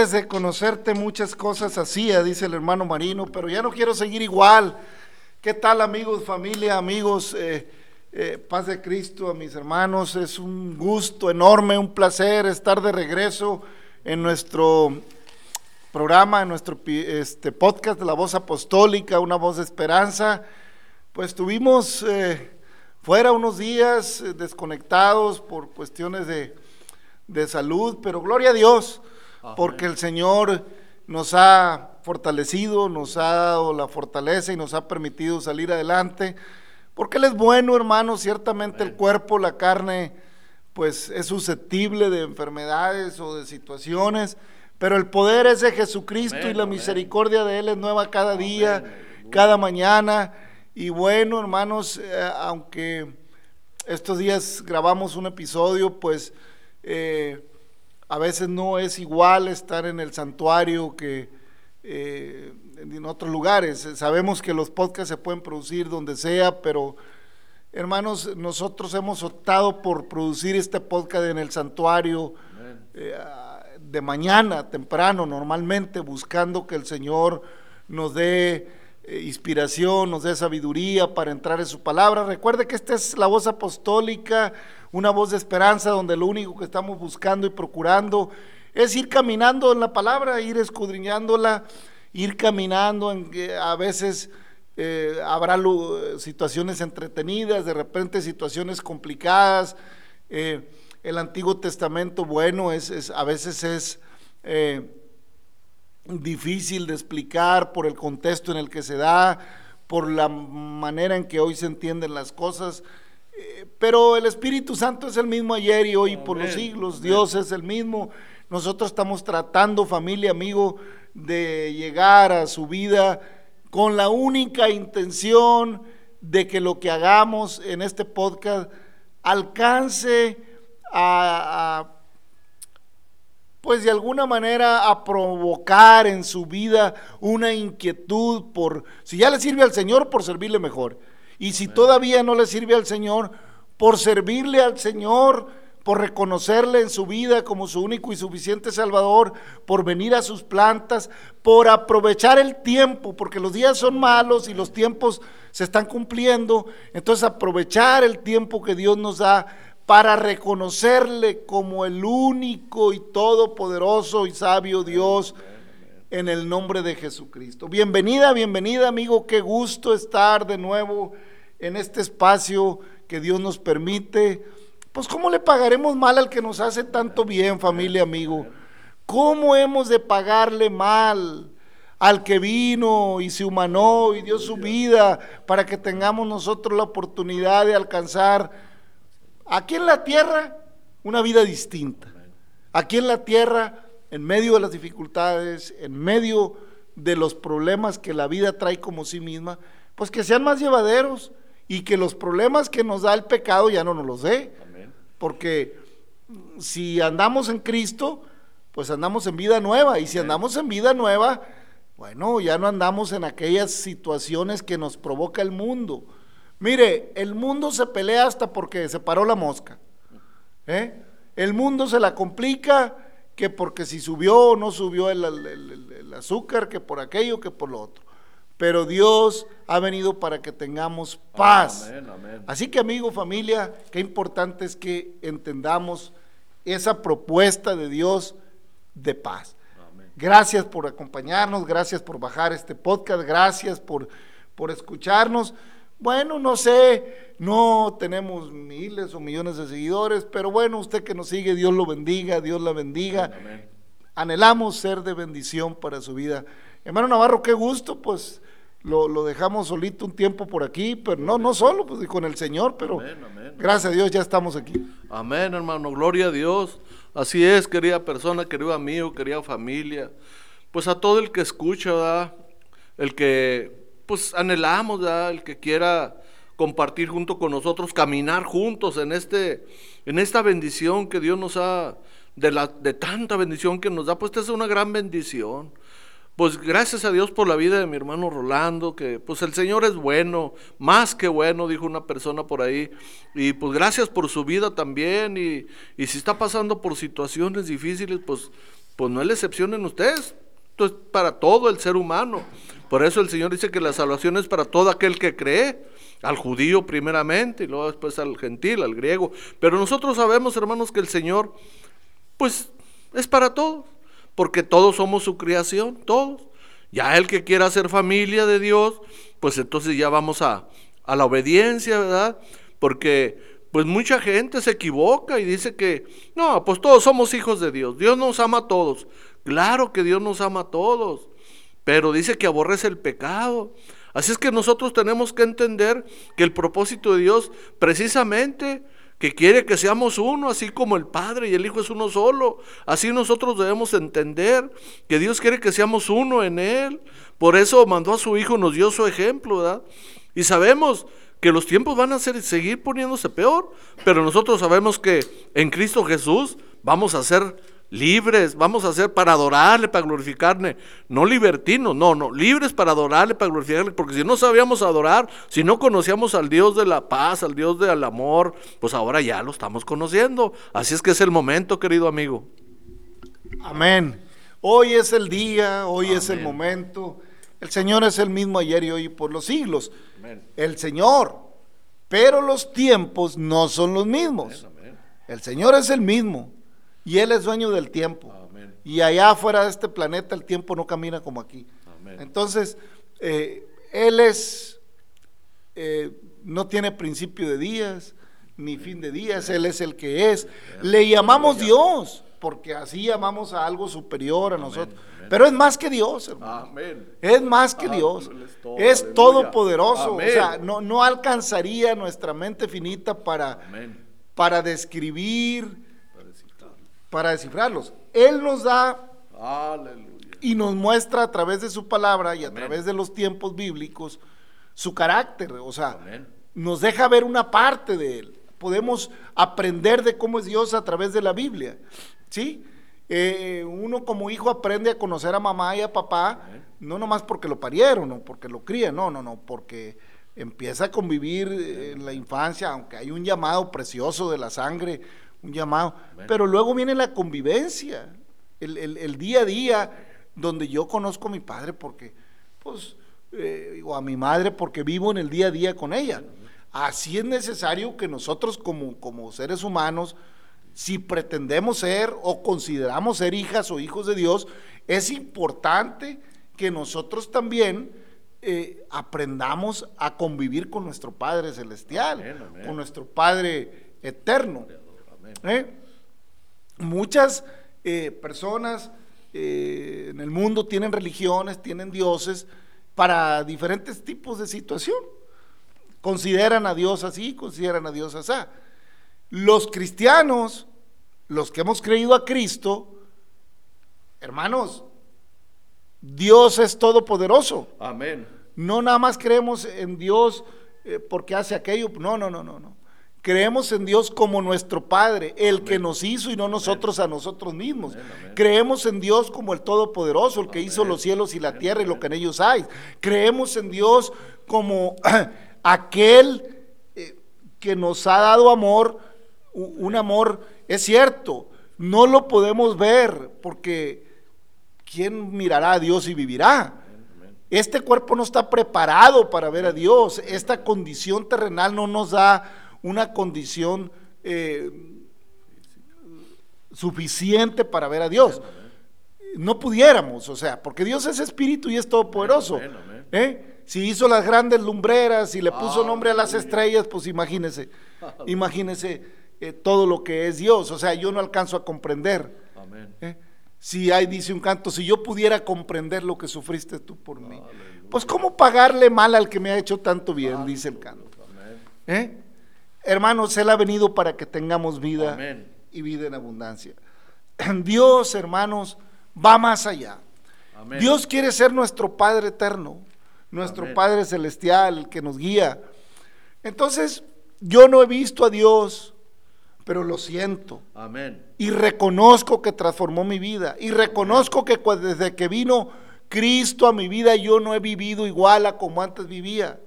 De conocerte muchas cosas hacía, dice el hermano Marino, pero ya no quiero seguir igual. ¿Qué tal amigos, familia, amigos? Eh, eh, paz de Cristo a mis hermanos. Es un gusto enorme, un placer estar de regreso en nuestro programa, en nuestro este, podcast de la voz apostólica, una voz de esperanza. Pues tuvimos eh, fuera unos días desconectados por cuestiones de, de salud, pero gloria a Dios, porque el Señor nos ha fortalecido, nos ha dado la fortaleza y nos ha permitido salir adelante, porque Él es bueno, hermano, ciertamente el cuerpo, la carne, pues es susceptible de enfermedades o de situaciones, pero el poder es de Jesucristo y la misericordia de Él es nueva cada día, cada mañana. Y bueno, hermanos, eh, aunque estos días grabamos un episodio, pues eh, a veces no es igual estar en el santuario que eh, en otros lugares. Sabemos que los podcasts se pueden producir donde sea, pero hermanos, nosotros hemos optado por producir este podcast en el santuario eh, de mañana, temprano, normalmente, buscando que el Señor nos dé eh, inspiración, nos dé sabiduría para entrar en su palabra. Recuerde que esta es la voz apostólica, una voz de esperanza donde lo único que estamos buscando y procurando es ir caminando en la palabra, ir escudriñándola, ir caminando, en, a veces eh, habrá situaciones entretenidas, de repente situaciones complicadas. eh, el Antiguo Testamento, bueno, es, es- a veces es eh, difícil de explicar por el contexto en el que se da, por la manera en que hoy se entienden las cosas. Pero el Espíritu Santo es el mismo ayer y hoy por los siglos. amén. Dios es el mismo. Nosotros estamos tratando, familia, amigo, de llegar a su vida con la única intención de que lo que hagamos en este podcast alcance a, a, pues de alguna manera a provocar en su vida una inquietud por, si ya le sirve al Señor, por servirle mejor. Y si todavía no le sirve al Señor, por servirle al Señor, por reconocerle en su vida como su único y suficiente Salvador, por venir a sus plantas, por aprovechar el tiempo, porque los días son malos y los tiempos se están cumpliendo. Entonces aprovechar el tiempo que Dios nos da para reconocerle como el único y todopoderoso y sabio Dios en el nombre de Jesucristo. Bienvenida, bienvenida amigo, qué gusto estar de nuevo en este espacio que Dios nos permite Pues ¿cómo le pagaremos mal al que nos hace tanto bien, familia, amigo? ¿Cómo hemos de pagarle mal al que vino y se humanó y dio su vida para que tengamos nosotros la oportunidad de alcanzar aquí en la tierra una vida distinta? Aquí en la tierra, en medio de las dificultades, en medio de los problemas que la vida trae como sí misma, pues que sean más llevaderos y que los problemas que nos da el pecado ya no nos los dé. Porque si andamos en Cristo, pues andamos en vida nueva. Y si andamos en vida nueva, bueno, ya no andamos en aquellas situaciones que nos provoca el mundo. Mire, el mundo se pelea hasta porque se paró la mosca. ¿eh? El mundo se la complica que porque si subió o no subió el, el azúcar, que por aquello, que por lo otro pero Dios ha venido para que tengamos paz. Así que amigo, familia, qué importante es que entendamos esa propuesta de Dios de paz. Gracias por acompañarnos, gracias por bajar este podcast, gracias por, por escucharnos. Bueno, no sé, no tenemos miles o millones de seguidores, pero bueno, usted que nos sigue, Dios lo bendiga, Dios la bendiga. Anhelamos ser de bendición para su vida. Hermano Navarro, qué gusto, pues lo, dejamos solito un tiempo por aquí, pero no, no solo, pues con el Señor, pero gracias a Dios ya estamos aquí. Amén, hermano, gloria a Dios. Así es, querida persona, querido amigo, querida familia. Pues a todo el que escucha, ¿verdad? el que pues anhelamos, ¿verdad? el que quiera compartir junto con nosotros, caminar juntos en este en esta bendición que Dios nos ha de la de tanta bendición que nos da, pues esta es una gran bendición pues gracias a Dios por la vida de mi hermano Rolando, que pues el Señor es bueno, más que bueno, dijo una persona por ahí, y pues gracias por su vida también, y, si está pasando por situaciones difíciles, pues, pues no es la excepción en ustedes, esto es para todo el ser humano. Por eso el Señor dice que la salvación es para todo aquel que cree, al judío primeramente, y luego después al gentil, al griego. Pero nosotros sabemos, hermanos, que el Señor, pues, es para todos porque todos somos su creación, todos. Ya el que quiera ser familia de Dios, pues entonces ya vamos a, a la obediencia, ¿verdad? Porque pues mucha gente se equivoca y dice que, no, pues todos somos hijos de Dios, Dios nos ama a todos. Claro que Dios nos ama a todos, pero dice que aborrece el pecado. Así es que nosotros tenemos que entender que el propósito de Dios precisamente que quiere que seamos uno, así como el Padre y el Hijo es uno solo. Así nosotros debemos entender que Dios quiere que seamos uno en Él. Por eso mandó a su Hijo, nos dio su ejemplo, ¿verdad? Y sabemos que los tiempos van a ser, seguir poniéndose peor, pero nosotros sabemos que en Cristo Jesús vamos a ser libres, vamos a ser para adorarle, para glorificarle, no libertinos, no, no, libres para adorarle, para glorificarle, porque si no sabíamos adorar, si no conocíamos al Dios de la paz, al Dios del amor, pues ahora ya lo estamos conociendo. Así es que es el momento, querido amigo. Amén. Hoy es el día, hoy es el momento. El Señor es el mismo ayer y hoy por los siglos. El Señor. Pero los tiempos no son los mismos. El Señor es el mismo. Y Él es dueño del tiempo. Y allá afuera de este planeta el tiempo no camina como aquí. Entonces, eh, Él es, eh, no tiene principio de días, ni fin de días, Él es el que es. Le llamamos Dios, porque así llamamos a algo superior a nosotros. Pero es más que Dios, hermano. Es más que Dios. Es todopoderoso. O sea, no, no alcanzaría nuestra mente finita para, para describir para descifrarlos. Él nos da y nos muestra a través de su palabra y a través de los tiempos bíblicos su carácter, o sea, nos deja ver una parte de él. Podemos aprender de cómo es Dios a través de la Biblia, ¿sí? Eh, uno como hijo aprende a conocer a mamá y a papá, no nomás porque lo parieron o porque lo crían, no, no, no, porque empieza a convivir en la infancia, aunque hay un llamado precioso de la sangre, un llamado. Pero luego viene la convivencia, el, día a día, donde yo conozco a mi padre porque, pues, eh, o a mi madre porque vivo en el día a día con ella. Así es necesario que nosotros como, como seres humanos, si pretendemos ser o consideramos ser hijas o hijos de Dios, es importante que nosotros también eh, aprendamos a convivir con nuestro Padre Celestial, con nuestro Padre eterno. ¿Eh? Muchas eh, personas eh, en el mundo tienen religiones, tienen dioses para diferentes tipos de situación. Consideran a Dios así, consideran a Dios así. Los cristianos, los que hemos creído a Cristo, hermanos, Dios es todopoderoso. Amén. No nada más creemos en Dios eh, porque hace aquello. No, no, no, no, no. Creemos en Dios como nuestro Padre, el que nos hizo y no nosotros a nosotros mismos. Creemos en Dios como el Todopoderoso, el que hizo los cielos y la tierra y lo que en ellos hay. Creemos en Dios como aquel eh, que nos ha dado amor, un amor, es cierto, no lo podemos ver porque ¿quién mirará a Dios y vivirá? Este cuerpo no está preparado para ver a Dios. Esta condición terrenal no nos da una condición eh, suficiente para ver a Dios. No pudiéramos, o sea, porque Dios es espíritu y es todopoderoso. ¿eh? Si hizo las grandes lumbreras y le puso nombre a las estrellas, pues imagínese, imagínese eh, todo lo que es Dios. O sea, yo no alcanzo a comprender. Si hay, dice un canto, si yo pudiera comprender lo que sufriste tú por mí, pues cómo pagarle mal al que me ha hecho tanto bien, dice el canto. ¿Eh? Hermanos, Él ha venido para que tengamos vida y vida en abundancia. Dios, hermanos, va más allá. Dios quiere ser nuestro Padre eterno, nuestro Padre celestial, el que nos guía. Entonces, yo no he visto a Dios, pero lo siento. Amén. Y reconozco que transformó mi vida. Y reconozco que desde que vino Cristo a mi vida, yo no he vivido igual a como antes vivía.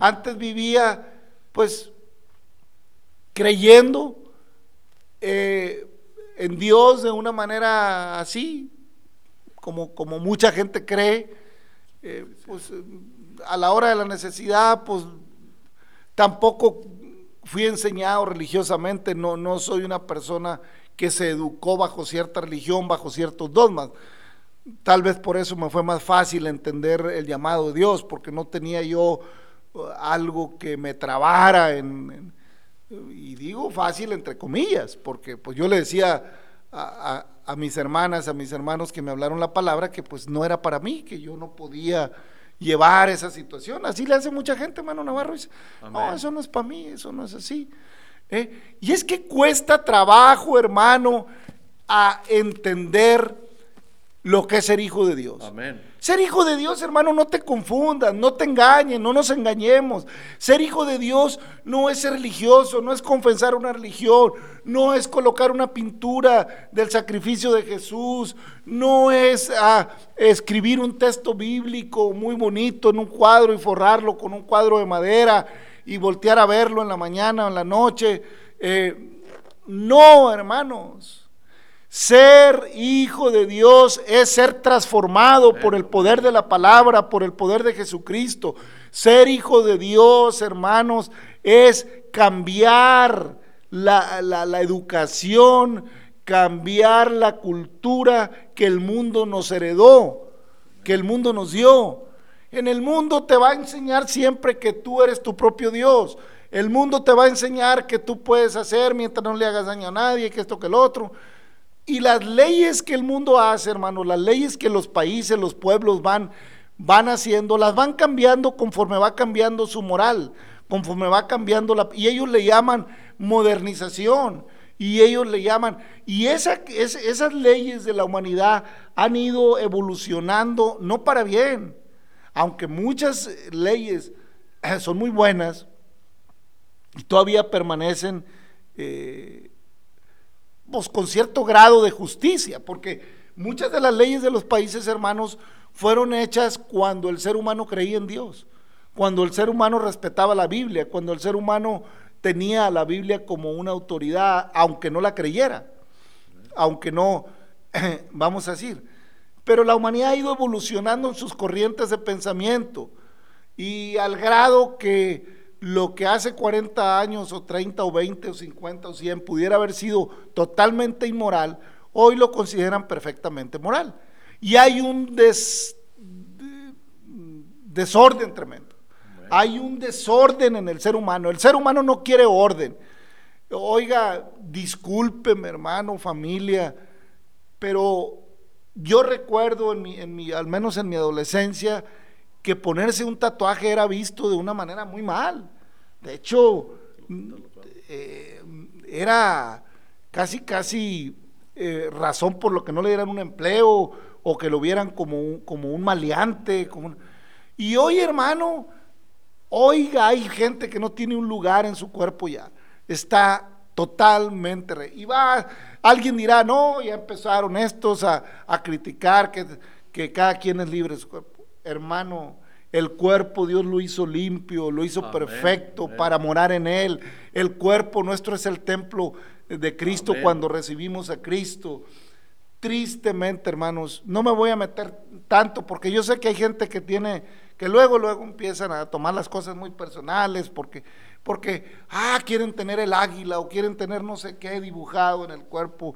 Antes vivía, pues, creyendo eh, en Dios de una manera así, como, como mucha gente cree, eh, pues a la hora de la necesidad, pues tampoco fui enseñado religiosamente, no, no soy una persona que se educó bajo cierta religión, bajo ciertos dogmas. Tal vez por eso me fue más fácil entender el llamado de Dios, porque no tenía yo uh, algo que me trabara en, y digo fácil entre comillas, porque pues yo le decía a, mis hermanas, a mis hermanos que me hablaron la palabra, que pues no era para mí, que yo no podía llevar esa situación. Así le hace mucha gente, hermano Navarro, dice, no, eso no es para mí, eso no es así. ¿eh? Y es que cuesta trabajo, hermano, a entender lo que es ser hijo de Dios. Amén. Ser hijo de Dios, hermano, no te confundas, no te engañes, no nos engañemos. Ser hijo de Dios no es ser religioso, no es confesar una religión, no es colocar una pintura del sacrificio de Jesús, no es ah, escribir un texto bíblico muy bonito en un cuadro y forrarlo con un cuadro de madera y voltear a verlo en la mañana o en la noche. Eh, no, hermanos. Ser hijo de Dios es ser transformado por el poder de la palabra, por el poder de Jesucristo. Ser hijo de Dios, hermanos, es cambiar la, educación, cambiar la cultura que el mundo nos heredó, que el mundo nos dio. En el mundo te va a enseñar siempre que tú eres tu propio Dios. El mundo te va a enseñar que tú puedes hacer mientras no le hagas daño a nadie, que esto, que el otro. Y las leyes que el mundo hace, hermano, las leyes que los países, los pueblos van, van haciendo, las van cambiando conforme va cambiando su moral, conforme va cambiando la... Y ellos le llaman modernización, y ellos le llaman... Y esa, esas leyes de la humanidad han ido evolucionando, no para bien, aunque muchas leyes son muy buenas, y todavía permanecen... Eh, pues, con cierto grado de justicia, porque muchas de las leyes de los países hermanos fueron hechas cuando el ser humano creía en Dios, cuando el ser humano respetaba la Biblia, cuando el ser humano tenía la Biblia como una autoridad, aunque no la creyera, aunque no, vamos a decir. Pero la humanidad ha ido evolucionando en sus corrientes de pensamiento y al grado que lo que hace 40 años o 30 o 20 o 50 o 100 pudiera haber sido totalmente inmoral, hoy lo consideran perfectamente moral. Y hay un desorden tremendo. Hay un desorden en el ser humano. El ser humano no quiere orden. Oiga, discúlpeme, hermano, familia, pero yo recuerdo en mi, en mi, al menos en mi adolescencia, que ponerse un tatuaje era visto de una manera muy mal. De hecho, eh, era casi, casi eh, razón por lo que no le dieran un empleo o que lo vieran como un, como un maleante. Y hoy, hermano, oiga, hay gente que no tiene un lugar en su cuerpo ya. Está totalmente... Re y va, alguien dirá, no, ya empezaron estos a, criticar que, que, cada quien es libre de su cuerpo. Hermano, el cuerpo Dios lo hizo limpio, lo hizo perfecto para morar en él. El cuerpo nuestro es el templo de Cristo cuando recibimos a Cristo. Tristemente, hermanos, no me voy a meter tanto porque yo sé que hay gente que tiene, que luego, luego empiezan a tomar las cosas muy personales porque, porque, ah, quieren tener el águila o quieren tener no sé qué dibujado en el cuerpo.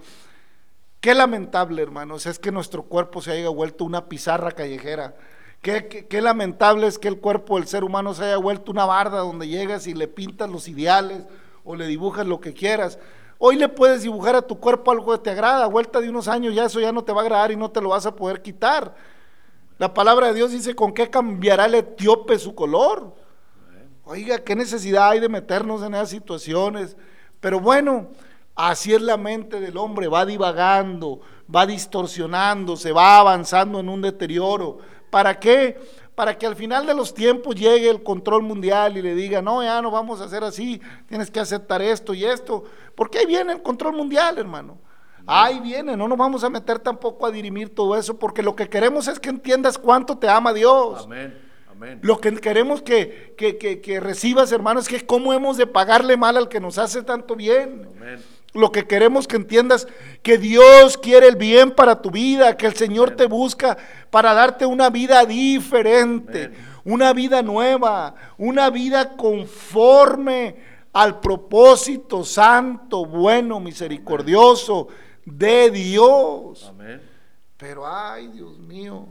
Qué lamentable, hermanos, es que nuestro cuerpo se haya vuelto una pizarra callejera. Qué, lamentable es que el cuerpo del ser humano se haya vuelto una barda donde llegas y le pintas los ideales o le dibujas lo que quieras. Hoy le puedes dibujar a tu cuerpo algo que te agrada, a vuelta de unos años ya eso ya no te va a agradar y no te lo vas a poder quitar. La palabra de Dios dice, ¿con qué cambiará el etíope su color? Oiga, ¿qué necesidad hay de meternos en esas situaciones? Pero bueno, así es la mente del hombre, va divagando, va distorsionándose, va avanzando en un deterioro. ¿Para qué? para que al final de los tiempos llegue el control mundial y le diga, no, ya no vamos a hacer así, tienes que aceptar esto y esto, porque ahí viene el control mundial, hermano. Ahí viene, no nos vamos a meter tampoco a dirimir todo eso, porque lo que queremos es que entiendas cuánto te ama Dios. Amén. Amén. Lo que queremos que, que, que, que recibas, hermano, es que cómo hemos de pagarle mal al que nos hace tanto bien. Amén. Lo que queremos que entiendas, que Dios quiere el bien para tu vida, que el Señor te busca para darte una vida diferente, una vida nueva, una vida conforme al propósito santo, bueno, misericordioso de Dios. Pero ay, Dios mío,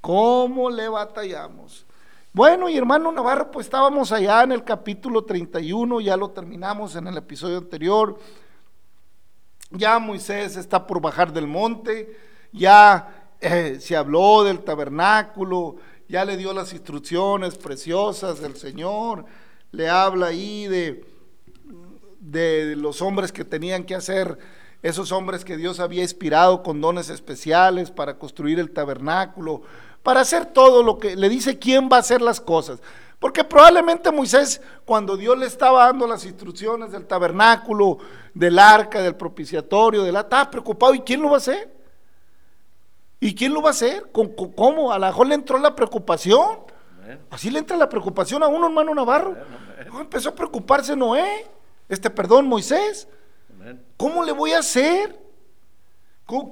¿cómo le batallamos? Bueno, y hermano Navarro, pues estábamos allá en el capítulo 31, ya lo terminamos en el episodio anterior ya Moisés está por bajar del monte, ya eh, se habló del tabernáculo, ya le dio las instrucciones preciosas del Señor, le habla ahí de, de los hombres que tenían que hacer, esos hombres que Dios había inspirado con dones especiales para construir el tabernáculo, para hacer todo lo que le dice quién va a hacer las cosas. Porque probablemente Moisés, cuando Dios le estaba dando las instrucciones del tabernáculo, del arca, del propiciatorio, de la, estaba preocupado. ¿Y quién lo va a hacer? ¿Y quién lo va a hacer? ¿Cómo? A lo mejor le entró la preocupación. Así le entra la preocupación a uno, hermano Navarro. empezó a preocuparse Noé, este, perdón, Moisés. ¿Cómo le voy a hacer?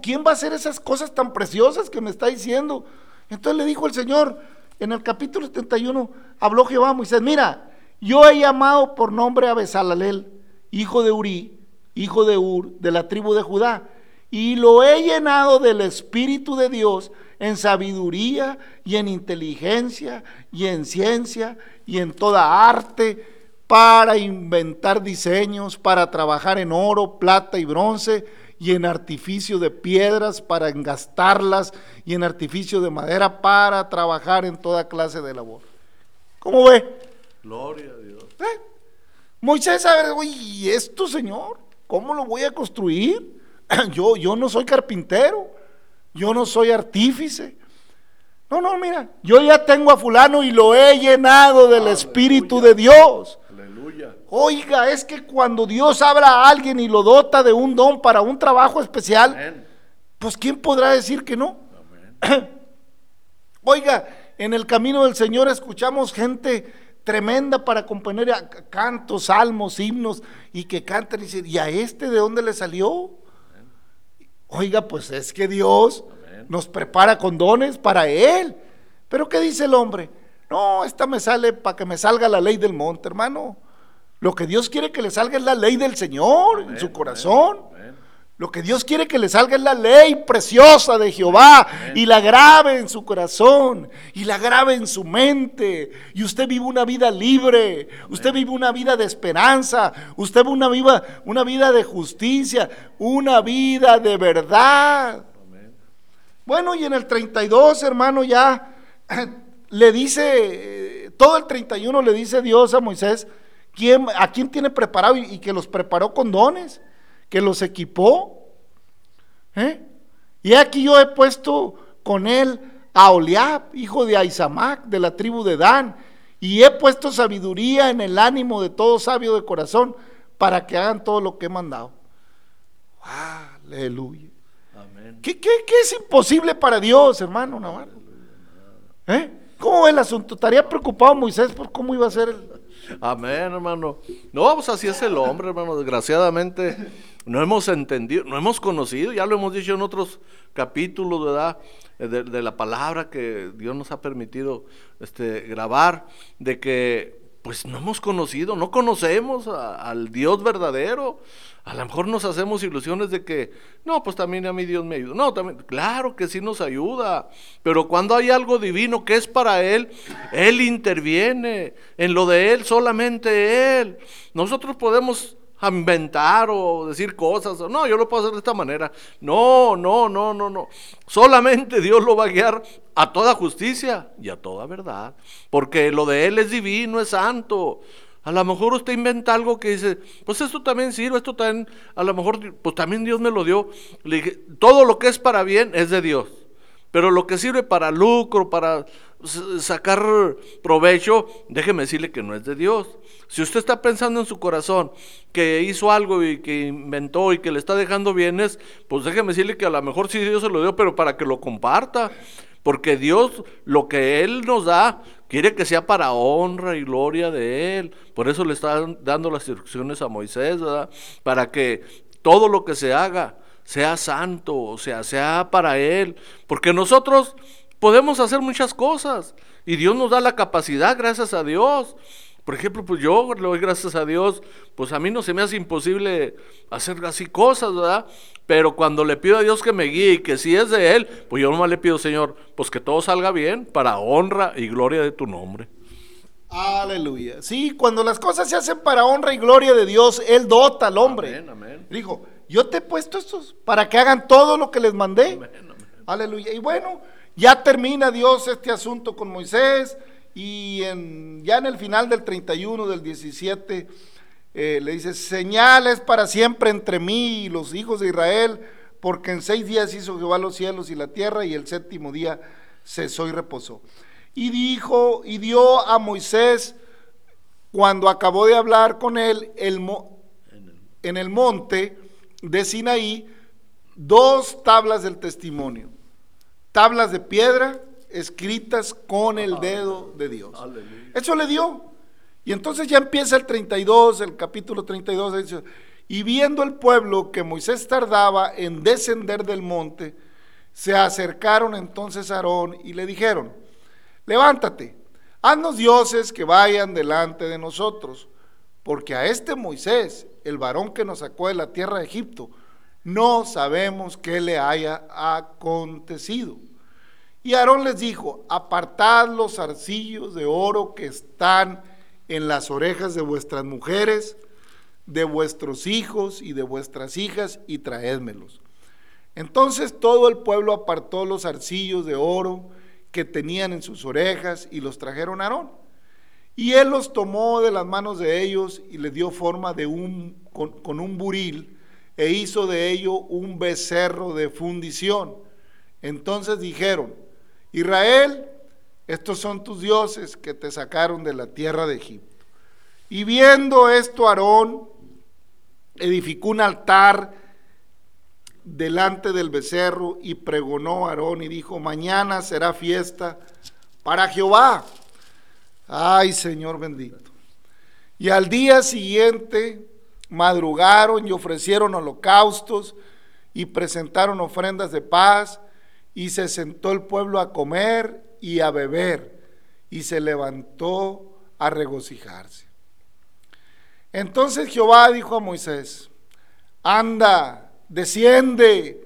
¿Quién va a hacer esas cosas tan preciosas que me está diciendo? Entonces le dijo el Señor, en el capítulo 71, habló Jehová a Moisés, mira, yo he llamado por nombre a Besalalel, hijo de Uri, hijo de Ur, de la tribu de Judá, y lo he llenado del Espíritu de Dios en sabiduría y en inteligencia y en ciencia y en toda arte para inventar diseños, para trabajar en oro, plata y bronce y en artificio de piedras para engastarlas y en artificio de madera para trabajar en toda clase de labor. ¿Cómo ve? Gloria a Dios. ¿Eh? Moisés, a ver, ¿y esto, Señor? ¿Cómo lo voy a construir? yo, yo no soy carpintero, yo no soy artífice. No, no, mira, yo ya tengo a fulano y lo he llenado del Espíritu de Dios. Oiga, es que cuando Dios habla a alguien y lo dota de un don para un trabajo especial, pues ¿quién podrá decir que no? Oiga, en el camino del Señor escuchamos gente tremenda para componer cantos, salmos, himnos y que cantan y dicen, ¿y a este de dónde le salió? Oiga, pues es que Dios nos prepara con dones para Él. Pero ¿qué dice el hombre? No, esta me sale para que me salga la ley del monte, hermano. Lo que Dios quiere que le salga es la ley del Señor en su corazón. Lo que Dios quiere que le salga es la ley preciosa de Jehová y la grabe en su corazón y la grabe en su mente. Y usted vive una vida libre, usted vive una vida de esperanza, usted vive una vida, una vida de justicia, una vida de verdad. Bueno, y en el 32, hermano, ya le dice, todo el 31 le dice Dios a Moisés, ¿quién, ¿a quién tiene preparado? Y, y que los preparó con dones que los equipó. ¿eh? Y aquí yo he puesto con él a Oliab, hijo de Aizamac, de la tribu de Dan, y he puesto sabiduría en el ánimo de todo sabio de corazón para que hagan todo lo que he mandado. Aleluya. ¿Qué, qué, qué es imposible para Dios, hermano Navarro? ¿Eh? ¿Cómo ve el asunto? ¿Estaría preocupado Moisés por cómo iba a ser el... Amén, hermano. No, pues así es el hombre, hermano. Desgraciadamente no hemos entendido, no hemos conocido, ya lo hemos dicho en otros capítulos, ¿verdad? Eh, de, de la palabra que Dios nos ha permitido este, grabar, de que pues no hemos conocido, no conocemos al Dios verdadero. A lo mejor nos hacemos ilusiones de que, no, pues también a mí Dios me ayuda. No, también, claro que sí nos ayuda. Pero cuando hay algo divino que es para Él, Él interviene. En lo de Él, solamente Él. Nosotros podemos inventar o decir cosas. No, yo lo puedo hacer de esta manera. No, no, no, no, no. Solamente Dios lo va a guiar a toda justicia y a toda verdad. Porque lo de Él es divino, es santo. A lo mejor usted inventa algo que dice, pues esto también sirve, esto también, a lo mejor, pues también Dios me lo dio. Le todo lo que es para bien es de Dios. Pero lo que sirve para lucro, para sacar provecho, déjeme decirle que no es de Dios. Si usted está pensando en su corazón que hizo algo y que inventó y que le está dejando bienes, pues déjeme decirle que a lo mejor sí Dios se lo dio, pero para que lo comparta. Porque Dios, lo que Él nos da, quiere que sea para honra y gloria de Él. Por eso le está dando las instrucciones a Moisés, ¿verdad? Para que todo lo que se haga sea santo, o sea, sea para Él. Porque nosotros podemos hacer muchas cosas y Dios nos da la capacidad, gracias a Dios. Por ejemplo, pues yo le doy gracias a Dios, pues a mí no se me hace imposible hacer así cosas, ¿verdad? Pero cuando le pido a Dios que me guíe y que si es de Él, pues yo nomás le pido, Señor, pues que todo salga bien para honra y gloria de tu nombre. Aleluya. Sí, cuando las cosas se hacen para honra y gloria de Dios, Él dota al hombre. Amén, amén. Dijo, yo te he puesto estos para que hagan todo lo que les mandé. Aleluya. Y bueno, ya termina Dios este asunto con Moisés y en, ya en el final del 31 del 17 eh, le dice, señales para siempre entre mí y los hijos de Israel, porque en seis días hizo Jehová los cielos y la tierra y el séptimo día cesó y reposó. Y dijo y dio a Moisés, cuando acabó de hablar con él, el, mo- en el monte de Sinaí, dos tablas del testimonio, tablas de piedra escritas con el dedo de Dios. Eso le dio. Y entonces ya empieza el 32, el capítulo 32, dice, y viendo el pueblo que Moisés tardaba en descender del monte, se acercaron entonces a Aarón y le dijeron, levántate, haznos dioses que vayan delante de nosotros, porque a este Moisés, el varón que nos sacó de la tierra de Egipto, no sabemos qué le haya acontecido. Y Aarón les dijo, apartad los arcillos de oro que están en las orejas de vuestras mujeres, de vuestros hijos y de vuestras hijas, y traédmelos. Entonces todo el pueblo apartó los arcillos de oro que tenían en sus orejas y los trajeron a Aarón. Y él los tomó de las manos de ellos y les dio forma de un, con, con un buril e hizo de ello un becerro de fundición. Entonces dijeron, Israel, estos son tus dioses que te sacaron de la tierra de Egipto. Y viendo esto, Aarón edificó un altar delante del becerro y pregonó a Aarón y dijo, mañana será fiesta para Jehová. Ay, Señor bendito. Y al día siguiente madrugaron y ofrecieron holocaustos y presentaron ofrendas de paz y se sentó el pueblo a comer y a beber y se levantó a regocijarse. Entonces Jehová dijo a Moisés, anda desciende,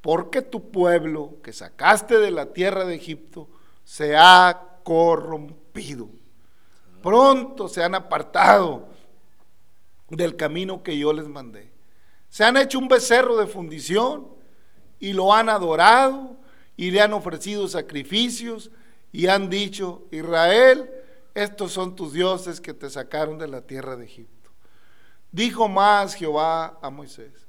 porque tu pueblo que sacaste de la tierra de Egipto se ha corrompido. Pronto se han apartado del camino que yo les mandé. Se han hecho un becerro de fundición y lo han adorado y le han ofrecido sacrificios y han dicho, Israel, estos son tus dioses que te sacaron de la tierra de Egipto. Dijo más Jehová a Moisés,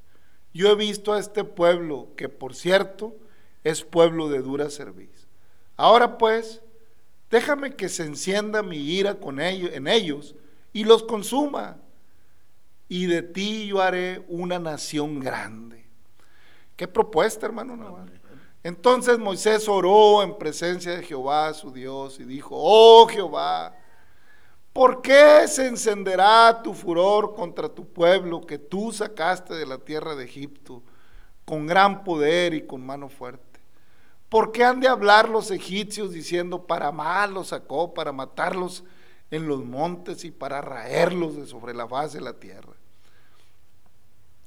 yo he visto a este pueblo que por cierto es pueblo de dura cerviz. Ahora pues, déjame que se encienda mi ira con ellos, en ellos y los consuma y de ti yo haré una nación grande. Qué propuesta, hermano Navarro. Entonces Moisés oró en presencia de Jehová, su Dios, y dijo, oh Jehová, ¿por qué se encenderá tu furor contra tu pueblo que tú sacaste de la tierra de Egipto con gran poder y con mano fuerte? ¿Por qué han de hablar los egipcios diciendo, para mal los sacó, para matarlos en los montes y para raerlos de sobre la faz de la tierra?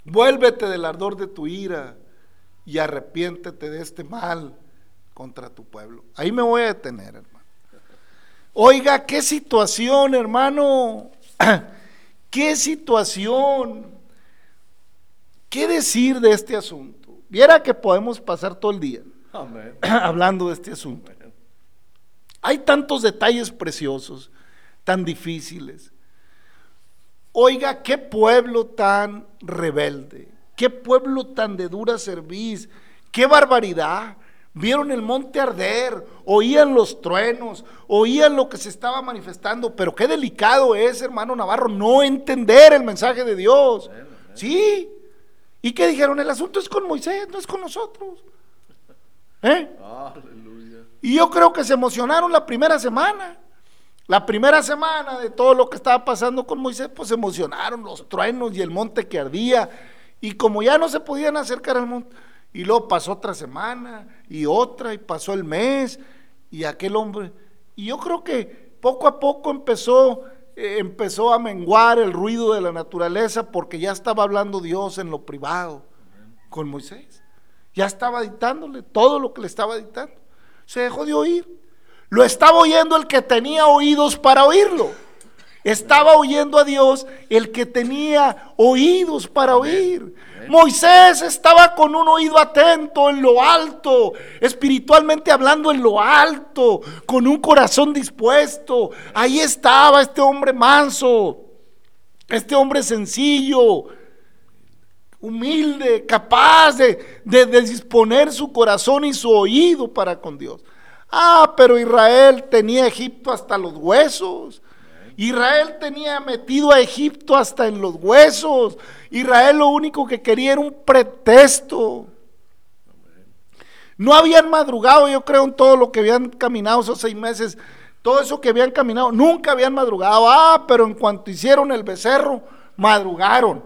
Vuélvete del ardor de tu ira y arrepiéntete de este mal contra tu pueblo. Ahí me voy a detener, hermano. Oiga, qué situación, hermano. qué situación. ¿Qué decir de este asunto? Viera que podemos pasar todo el día hablando de este asunto. Hay tantos detalles preciosos, tan difíciles. Oiga, qué pueblo tan rebelde, qué pueblo tan de dura cerviz, qué barbaridad. Vieron el monte arder, oían los truenos, oían lo que se estaba manifestando, pero qué delicado es, hermano Navarro, no entender el mensaje de Dios. Sí. ¿Y qué dijeron? El asunto es con Moisés, no es con nosotros. ¿Eh? Y yo creo que se emocionaron la primera semana. La primera semana de todo lo que estaba pasando con Moisés, pues se emocionaron los truenos y el monte que ardía. Y como ya no se podían acercar al monte, y luego pasó otra semana y otra, y pasó el mes, y aquel hombre. Y yo creo que poco a poco empezó, eh, empezó a menguar el ruido de la naturaleza porque ya estaba hablando Dios en lo privado con Moisés. Ya estaba dictándole todo lo que le estaba dictando. Se dejó de oír. Lo estaba oyendo el que tenía oídos para oírlo. Estaba oyendo a Dios el que tenía oídos para oír. Moisés estaba con un oído atento en lo alto, espiritualmente hablando en lo alto, con un corazón dispuesto. Ahí estaba este hombre manso, este hombre sencillo, humilde, capaz de, de disponer su corazón y su oído para con Dios. Ah, pero Israel tenía Egipto hasta los huesos. Israel tenía metido a Egipto hasta en los huesos. Israel lo único que quería era un pretexto. No habían madrugado, yo creo, en todo lo que habían caminado esos seis meses. Todo eso que habían caminado, nunca habían madrugado. Ah, pero en cuanto hicieron el becerro, madrugaron.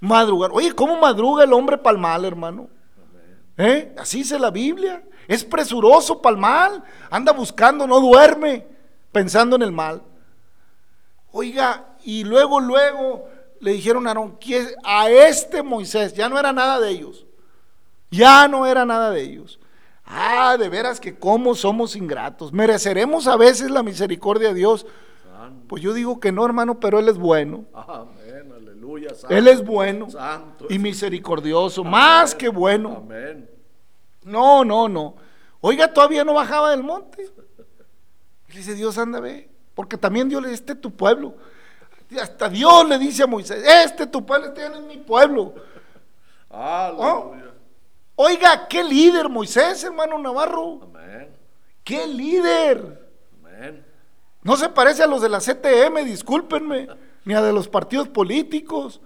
Madrugaron. Oye, ¿cómo madruga el hombre palmal, hermano? ¿Eh? Así dice la Biblia. Es presuroso para el mal. Anda buscando, no duerme, pensando en el mal. Oiga, y luego, luego le dijeron a Aarón, a este Moisés, ya no era nada de ellos. Ya no era nada de ellos. Ah, de veras que cómo somos ingratos. ¿Mereceremos a veces la misericordia de Dios? Pues yo digo que no, hermano, pero Él es bueno. Amén, aleluya. Él es bueno y misericordioso, más que bueno. Amén. No, no, no. Oiga, todavía no bajaba del monte. Y dice, Dios, anda, ve. Porque también Dios le dice, este es tu pueblo. hasta Dios le dice a Moisés, este tu pueblo, este es mi pueblo. Oh. Oiga, qué líder Moisés, hermano Navarro. Amén. Qué líder. Amén. No se parece a los de la CTM, discúlpenme, ni a de los partidos políticos.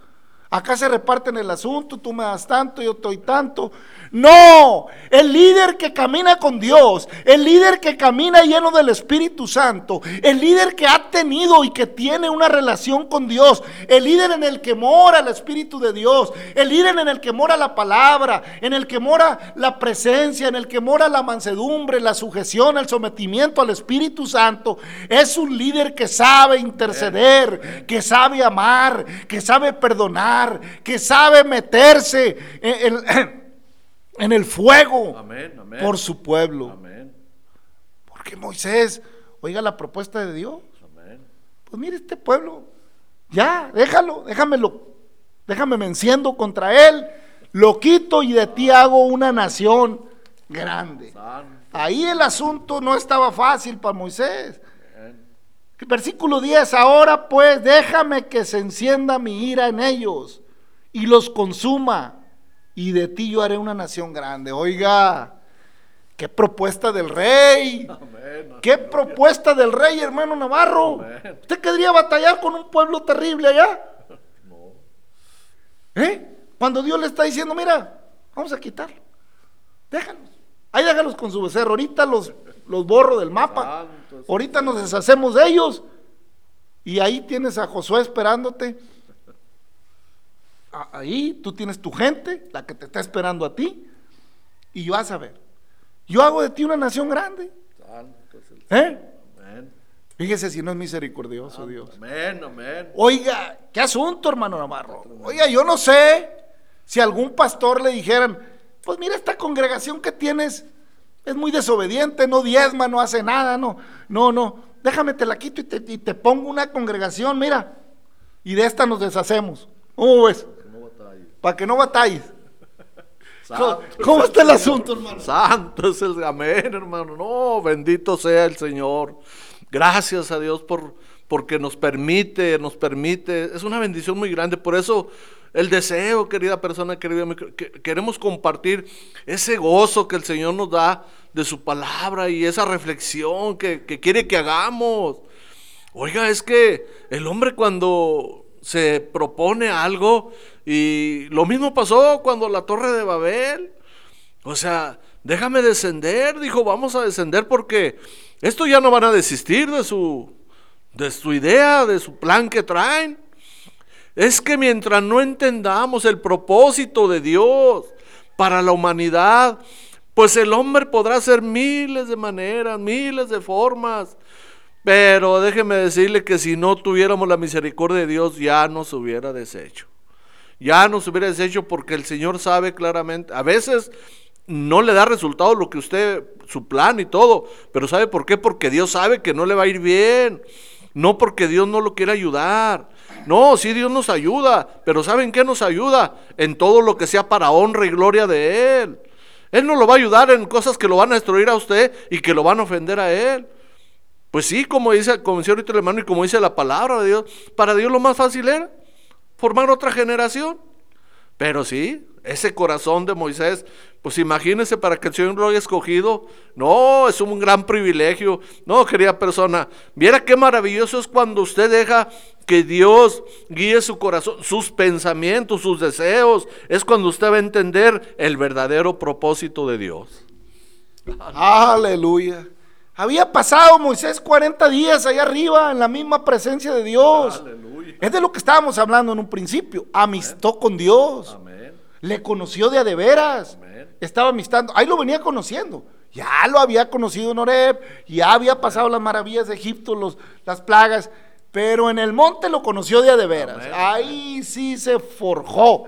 Acá se reparten el asunto, tú me das tanto, yo te doy tanto. No, el líder que camina con Dios, el líder que camina lleno del Espíritu Santo, el líder que ha tenido y que tiene una relación con Dios, el líder en el que mora el Espíritu de Dios, el líder en el que mora la palabra, en el que mora la presencia, en el que mora la mansedumbre, la sujeción, el sometimiento al Espíritu Santo, es un líder que sabe interceder, que sabe amar, que sabe perdonar que sabe meterse en, en- en el fuego Amén, amén. por su pueblo. Amén, Porque Moisés, oiga la propuesta de Dios. Pues mire este pueblo, ya, déjalo, déjamelo, déjame me enciendo contra él, lo quito y de ti hago una nación grande. Ahí el asunto no estaba fácil para Moisés. Versículo 10, ahora pues déjame que se encienda mi ira en ellos y los consuma y de ti yo haré una nación grande. Oiga, qué propuesta del rey. Amén. ¿Qué propuesta del rey, hermano Navarro? Amén. ¿Usted querría batallar con un pueblo terrible allá? No. ¿Eh? Cuando Dios le está diciendo, mira, vamos a quitarlo. Déjalos. Ahí déjalos con su becerro. Ahorita los, los borro del mapa. Ahorita nos deshacemos de ellos. Y ahí tienes a Josué esperándote. Ahí tú tienes tu gente, la que te está esperando a ti. Y vas a ver. Yo hago de ti una nación grande. Santo es el ¿Eh? Fíjese si no es misericordioso Dios. Amén, amén. Oiga, qué asunto, hermano Navarro. Oiga, yo no sé si algún pastor le dijeran, pues mira, esta congregación que tienes es muy desobediente, no diezma, no hace nada, no, no, no. Déjame te la quito y te, y te pongo una congregación, mira, y de esta nos deshacemos. ¿Cómo ves? Para que no batalles. ¿Cómo, está el asunto, hermano? Santo es el amén, hermano. No, bendito sea el Señor. Gracias a Dios por porque nos permite, nos permite. Es una bendición muy grande. Por eso el deseo, querida persona, querida, que queremos compartir ese gozo que el Señor nos da de su palabra y esa reflexión que, que quiere que hagamos. Oiga, es que el hombre cuando se propone algo, y lo mismo pasó cuando la torre de Babel, o sea, déjame descender, dijo, vamos a descender porque esto ya no van a desistir de su, de su idea, de su plan que traen. Es que mientras no entendamos el propósito de Dios para la humanidad, pues el hombre podrá hacer miles de maneras, miles de formas. Pero déjeme decirle que si no tuviéramos la misericordia de Dios, ya nos hubiera deshecho. Ya nos hubiera deshecho porque el Señor sabe claramente, a veces no le da resultado lo que usted, su plan y todo, pero ¿sabe por qué? Porque Dios sabe que no le va a ir bien. No porque Dios no lo quiera ayudar. No, sí Dios nos ayuda, pero ¿saben qué nos ayuda? En todo lo que sea para honra y gloria de Él. Él no lo va a ayudar en cosas que lo van a destruir a usted y que lo van a ofender a Él. Pues sí, como dice, como ahorita el hermano y como dice la palabra de Dios, para Dios lo más fácil era formar otra generación. Pero sí, ese corazón de Moisés, pues imagínese para que el Señor lo haya escogido. No, es un gran privilegio. No, querida persona, viera qué maravilloso es cuando usted deja que Dios guíe su corazón, sus pensamientos, sus deseos. Es cuando usted va a entender el verdadero propósito de Dios. Aleluya. Había pasado Moisés 40 días allá arriba en la misma presencia de Dios. Aleluya. Es de lo que estábamos hablando en un principio. Amistó con Dios. Amén. Le conoció de a de veras. Amén. Estaba amistando. Ahí lo venía conociendo. Ya lo había conocido en Oreb. Ya había pasado las maravillas de Egipto, los, las plagas. Pero en el monte lo conoció de a de veras. Ahí sí se forjó.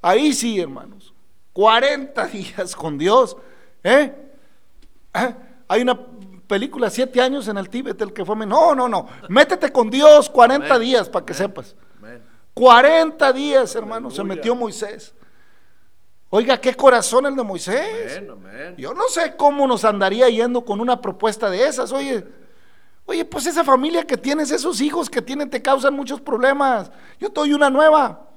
Ahí sí, hermanos. 40 días con Dios. ¿eh? ¿Eh? Hay una película, siete años en el Tíbet, el que fue... No, no, no. Métete con Dios 40 Amén. días para que sepas. Amén. 40 días, hermano, se metió Moisés. Oiga, qué corazón el de Moisés. Yo no sé cómo nos andaría yendo con una propuesta de esas. Oye, oye, pues esa familia que tienes, esos hijos que tienen, te causan muchos problemas. Yo te doy una nueva.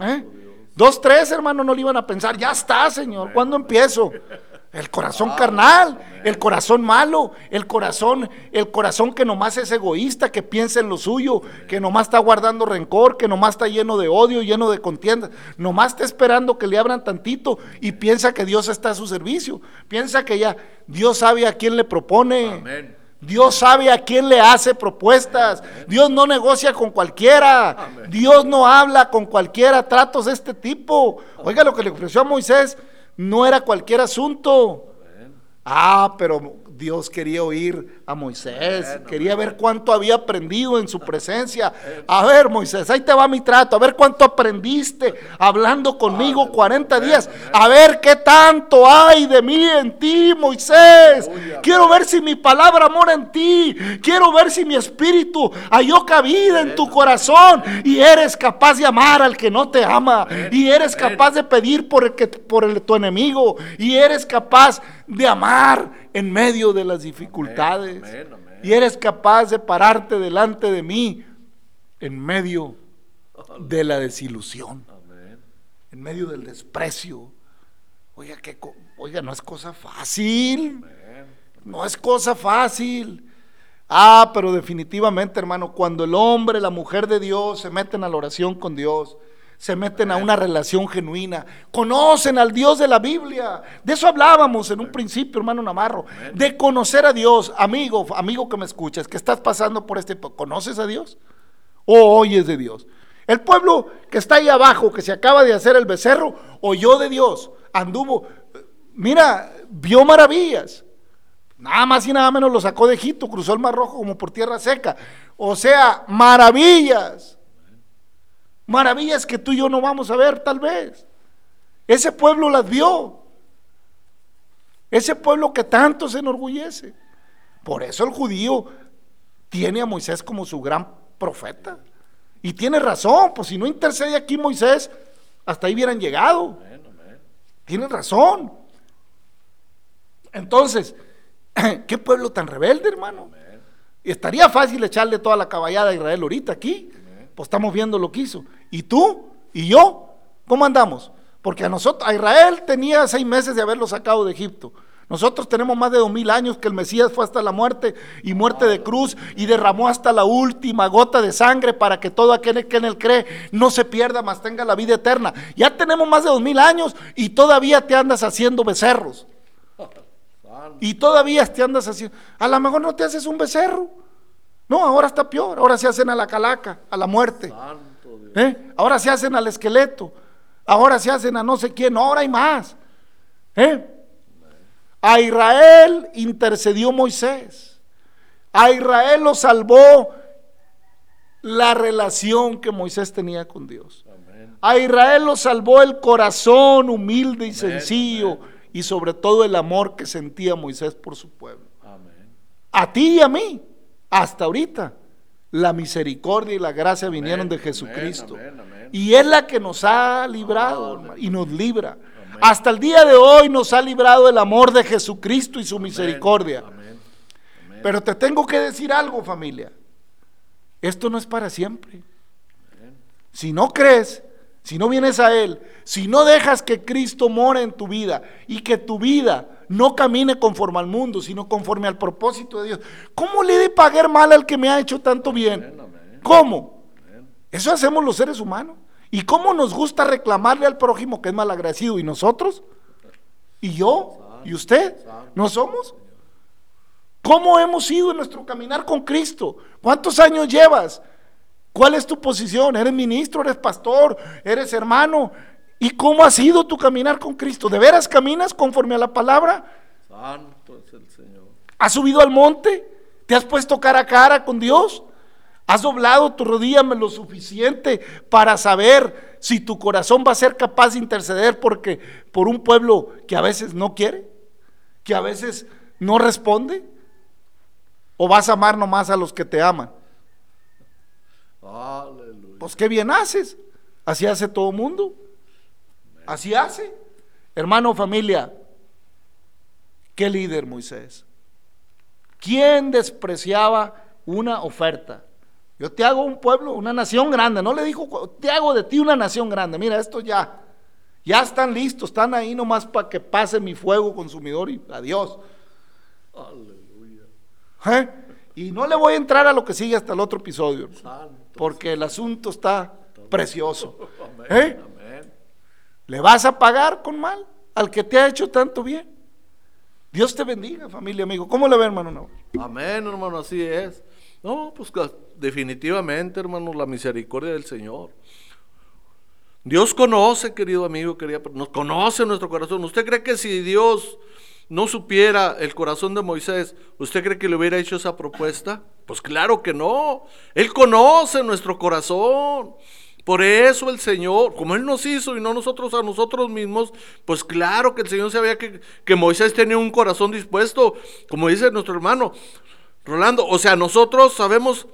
¿Eh? Dos, tres, hermano, no le iban a pensar. Ya está, Señor. ¿Cuándo empiezo? El corazón carnal, el corazón malo, el corazón, el corazón que nomás es egoísta, que piensa en lo suyo, que nomás está guardando rencor, que nomás está lleno de odio, lleno de contiendas, nomás está esperando que le abran tantito y piensa que Dios está a su servicio, piensa que ya Dios sabe a quién le propone. Amén. Dios sabe a quién le hace propuestas. Dios no negocia con cualquiera. Dios no habla con cualquiera. Tratos de este tipo. Oiga, lo que le ofreció a Moisés no era cualquier asunto. Ah, pero Dios quería oír a Moisés, quería ver cuánto había aprendido en su presencia. A ver, Moisés, ahí te va mi trato, a ver cuánto aprendiste hablando conmigo 40 días, a ver qué tanto hay de mí en ti, Moisés. Quiero ver si mi palabra mora en ti, quiero ver si mi espíritu halló cabida en tu corazón. Y eres capaz de amar al que no te ama. Y eres capaz de pedir por el que por el, tu enemigo. Y eres capaz de amar en medio de las dificultades. Y eres capaz de pararte delante de mí en medio de la desilusión, en medio del desprecio. Oiga, que, oiga, no es cosa fácil. No es cosa fácil. Ah, pero definitivamente, hermano, cuando el hombre, la mujer de Dios se meten a la oración con Dios, se meten a una relación genuina, conocen al Dios de la Biblia. De eso hablábamos en un principio, hermano Navarro, de conocer a Dios. Amigo, amigo que me escuchas, que estás pasando por este, ¿conoces a Dios? ¿O oyes de Dios? El pueblo que está ahí abajo, que se acaba de hacer el becerro, oyó de Dios, anduvo, mira, vio maravillas. Nada más y nada menos lo sacó de Egipto, cruzó el Mar Rojo como por tierra seca. O sea, maravillas. Maravillas que tú y yo no vamos a ver tal vez. Ese pueblo las vio. Ese pueblo que tanto se enorgullece. Por eso el judío tiene a Moisés como su gran profeta. Y tiene razón, pues si no intercede aquí Moisés, hasta ahí hubieran llegado. Tiene razón. Entonces, qué pueblo tan rebelde, hermano. Y estaría fácil echarle toda la caballada a Israel ahorita aquí pues estamos viendo lo que hizo. ¿Y tú? ¿Y yo? ¿Cómo andamos? Porque a nosotros, a Israel tenía seis meses de haberlo sacado de Egipto. Nosotros tenemos más de dos mil años que el Mesías fue hasta la muerte y muerte de cruz y derramó hasta la última gota de sangre para que todo aquel que en él cree no se pierda, mas tenga la vida eterna. Ya tenemos más de dos mil años y todavía te andas haciendo becerros. Y todavía te andas haciendo. A lo mejor no te haces un becerro. No, ahora está peor. Ahora se hacen a la calaca, a la muerte. ¿Eh? Ahora se hacen al esqueleto. Ahora se hacen a no sé quién. ahora hay más. ¿Eh? A Israel intercedió Moisés. A Israel lo salvó la relación que Moisés tenía con Dios. A Israel lo salvó el corazón humilde y sencillo y sobre todo el amor que sentía Moisés por su pueblo. A ti y a mí hasta ahorita la misericordia y la gracia vinieron de Jesucristo. Y es la que nos ha librado y nos libra. Hasta el día de hoy nos ha librado el amor de Jesucristo y su misericordia. Pero te tengo que decir algo, familia. Esto no es para siempre. Si no crees, si no vienes a Él, si no dejas que Cristo more en tu vida y que tu vida no camine conforme al mundo, sino conforme al propósito de Dios. ¿Cómo le he de pagar mal al que me ha hecho tanto bien? ¿Cómo? Eso hacemos los seres humanos. ¿Y cómo nos gusta reclamarle al prójimo que es malagradecido? ¿Y nosotros? ¿Y yo? ¿Y usted? ¿No somos? ¿Cómo hemos ido en nuestro caminar con Cristo? ¿Cuántos años llevas? ¿Cuál es tu posición? ¿Eres ministro? ¿Eres pastor? ¿Eres hermano? ¿Y cómo ha sido tu caminar con Cristo? ¿De veras caminas conforme a la palabra? Santo es el Señor. ¿Has subido al monte? ¿Te has puesto cara a cara con Dios? ¿Has doblado tu rodilla lo suficiente para saber si tu corazón va a ser capaz de interceder porque por un pueblo que a veces no quiere, que a veces no responde? ¿O vas a amar nomás a los que te aman? Aleluya. Pues qué bien haces. Así hace todo mundo. Así hace. Hermano, familia, ¿qué líder Moisés? ¿Quién despreciaba una oferta? Yo te hago un pueblo, una nación grande. No le dijo, te hago de ti una nación grande. Mira, esto ya, ya están listos, están ahí nomás para que pase mi fuego consumidor y adiós. Aleluya. ¿Eh? Y no le voy a entrar a lo que sigue hasta el otro episodio, porque el asunto está precioso. ¿Eh? ¿Le vas a pagar con mal al que te ha hecho tanto bien? Dios te bendiga, familia, amigo. ¿Cómo le ve, hermano? No? Amén, hermano, así es. No, pues definitivamente, hermano, la misericordia del Señor. Dios conoce, querido amigo, querida, nos conoce nuestro corazón. ¿Usted cree que si Dios no supiera el corazón de Moisés, ¿usted cree que le hubiera hecho esa propuesta? Pues claro que no. Él conoce nuestro corazón. Por eso el Señor, como Él nos hizo y no nosotros a nosotros mismos, pues claro que el Señor sabía que, que Moisés tenía un corazón dispuesto, como dice nuestro hermano Rolando. O sea, nosotros sabemos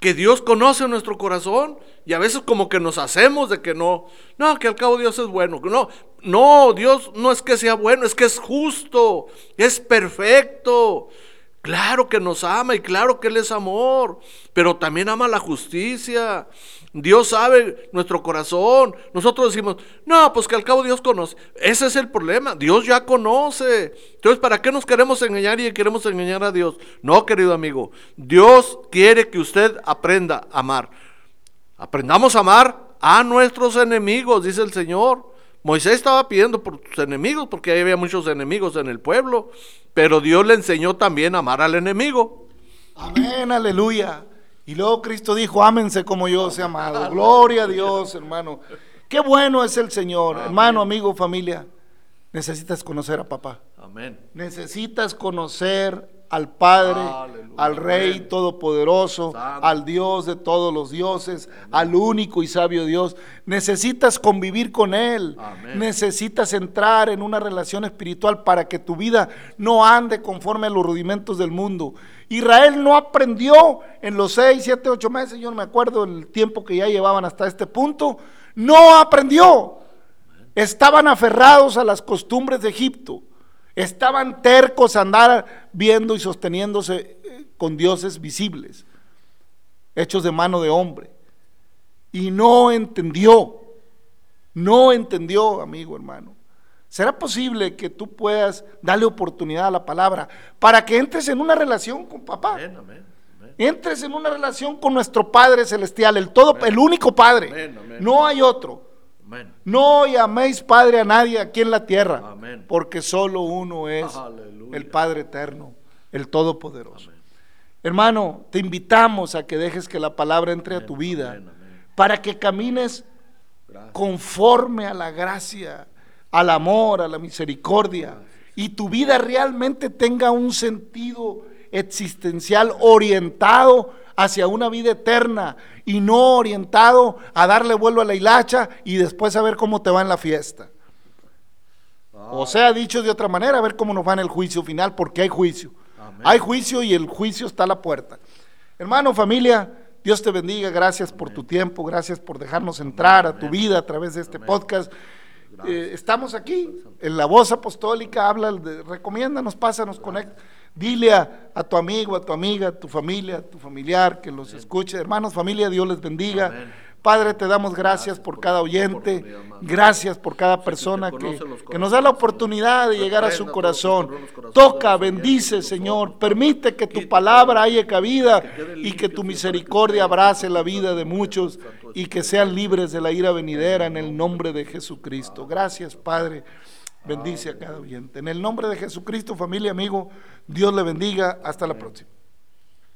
que Dios conoce nuestro corazón y a veces como que nos hacemos de que no, no, que al cabo Dios es bueno. No, no, Dios no es que sea bueno, es que es justo, es perfecto. Claro que nos ama y claro que Él es amor, pero también ama la justicia. Dios sabe nuestro corazón. Nosotros decimos, no, pues que al cabo Dios conoce. Ese es el problema. Dios ya conoce. Entonces, ¿para qué nos queremos engañar y queremos engañar a Dios? No, querido amigo. Dios quiere que usted aprenda a amar. Aprendamos a amar a nuestros enemigos, dice el Señor. Moisés estaba pidiendo por sus enemigos porque ahí había muchos enemigos en el pueblo, pero Dios le enseñó también a amar al enemigo. Amén, aleluya. Y luego Cristo dijo, ámense como yo os he amado. Gloria a Dios, hermano. Qué bueno es el Señor, hermano, amigo, familia. Necesitas conocer a papá. Amén. Necesitas conocer al Padre, Aleluya. al Rey. Todopoderoso, Santo. al Dios de todos los dioses, al único y sabio Dios. Necesitas convivir con Él. Amén. Necesitas entrar en una relación espiritual para que tu vida no ande conforme a los rudimentos del mundo. Israel no aprendió en los seis, siete, ocho meses, yo no me acuerdo el tiempo que ya llevaban hasta este punto, no aprendió. Estaban aferrados a las costumbres de Egipto. Estaban tercos a andar viendo y sosteniéndose eh, con dioses visibles, hechos de mano de hombre. Y no entendió, no entendió, amigo hermano. ¿Será posible que tú puedas darle oportunidad a la palabra para que entres en una relación con papá? Amén, amén, amén. Entres en una relación con nuestro Padre Celestial, el todo, el único Padre. No hay otro. Amén. No llaméis Padre a nadie aquí en la tierra, Amén. porque solo uno es Aleluya. el Padre eterno, el Todopoderoso. Amén. Hermano, te invitamos a que dejes que la palabra entre a tu vida para que camines Gracias. conforme a la gracia, al amor, a la misericordia y tu vida realmente tenga un sentido existencial orientado hacia una vida eterna y no orientado a darle vuelo a la hilacha y después a ver cómo te va en la fiesta. O sea, dicho de otra manera, a ver cómo nos va en el juicio final, porque hay juicio. Amén. Hay juicio y el juicio está a la puerta. Hermano, familia, Dios te bendiga. Gracias por tu tiempo, gracias por dejarnos entrar a tu vida a través de este podcast. Eh, estamos aquí en la voz apostólica, habla, de, recomiéndanos, pásanos, conecta. Dile a, a tu amigo, a tu amiga, a tu familia, a tu familiar que los escuche. Hermanos, familia, Dios les bendiga. Amén. Padre, te damos gracias por cada oyente, gracias por cada persona que, que nos da la oportunidad de llegar a su corazón. Toca, bendice, Señor. Permite que tu palabra haya cabida y que tu misericordia abrace la vida de muchos y que sean libres de la ira venidera en el nombre de Jesucristo. Gracias, Padre. Bendice a cada oyente. En el nombre de Jesucristo, familia, amigo, Dios le bendiga. Hasta la próxima.